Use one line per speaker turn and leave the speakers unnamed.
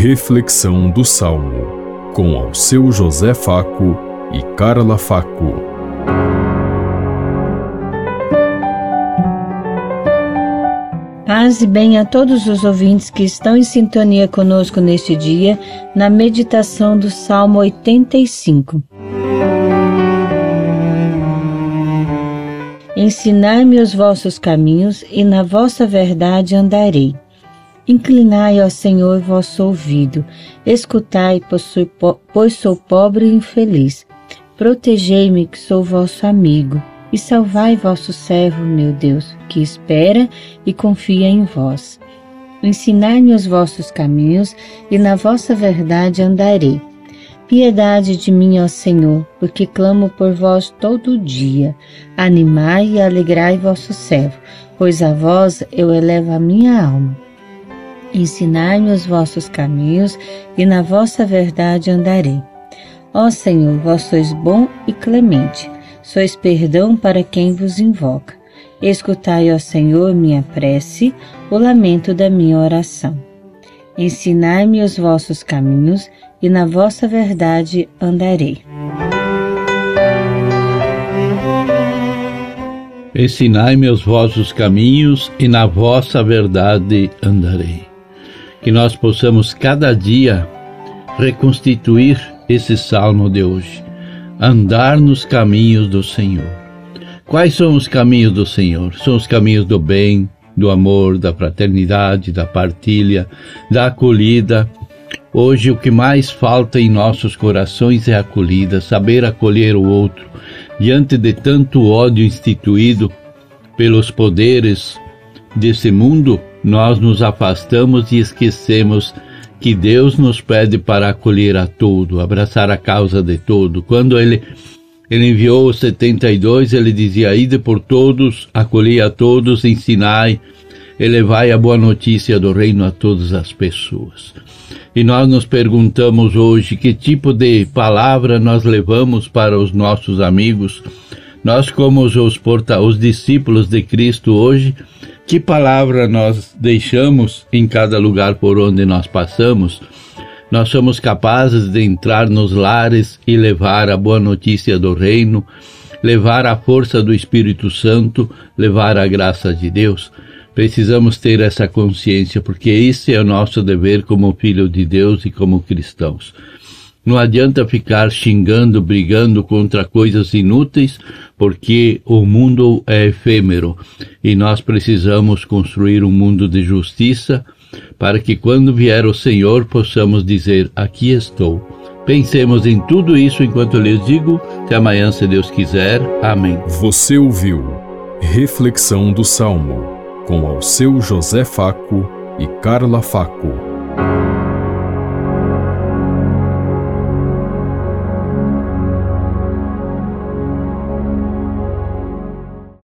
Reflexão do Salmo, com ao seu José Faco e Carla Faco.
Paz e bem a todos os ouvintes que estão em sintonia conosco neste dia, na meditação do Salmo 85. Ensinai-me os vossos caminhos, e na vossa verdade andarei. Inclinai, ó Senhor, vosso ouvido, escutai, pois sou pobre e infeliz. Protegei-me, que sou vosso amigo, e salvai vosso servo, meu Deus, que espera e confia em vós. Ensinai-me os vossos caminhos, e na vossa verdade andarei. Piedade de mim, ó Senhor, porque clamo por vós todo dia. Animai e alegrai vosso servo, pois a vós eu elevo a minha alma. Ensinai-me os vossos caminhos, e na vossa verdade andarei. Ó Senhor, vós sois bom e clemente, sois perdão para quem vos invoca. Escutai, ó Senhor, minha prece, o lamento da minha oração. Ensinai-me os vossos caminhos, e na vossa verdade andarei.
Ensinai-me os vossos caminhos, e na vossa verdade andarei que nós possamos cada dia reconstituir esse salmo de hoje, andar nos caminhos do Senhor. Quais são os caminhos do Senhor? São os caminhos do bem, do amor, da fraternidade, da partilha, da acolhida. Hoje o que mais falta em nossos corações é acolhida, saber acolher o outro diante de tanto ódio instituído pelos poderes desse mundo nós nos afastamos e esquecemos que Deus nos pede para acolher a todo, abraçar a causa de todo. Quando ele, ele enviou os 72, ele dizia: Ide por todos, acolhei a todos, ensinai, elevai a boa notícia do reino a todas as pessoas. E nós nos perguntamos hoje que tipo de palavra nós levamos para os nossos amigos. Nós, como os, porta, os discípulos de Cristo hoje, que palavra nós deixamos em cada lugar por onde nós passamos? Nós somos capazes de entrar nos lares e levar a boa notícia do reino, levar a força do Espírito Santo, levar a graça de Deus. Precisamos ter essa consciência, porque esse é o nosso dever como filho de Deus e como cristãos. Não adianta ficar xingando, brigando contra coisas inúteis, porque o mundo é efêmero e nós precisamos construir um mundo de justiça para que quando vier o Senhor possamos dizer: Aqui estou. Pensemos em tudo isso enquanto lhes digo. Até amanhã, se Deus quiser. Amém.
Você ouviu Reflexão do Salmo com ao seu José Faco e Carla Faco.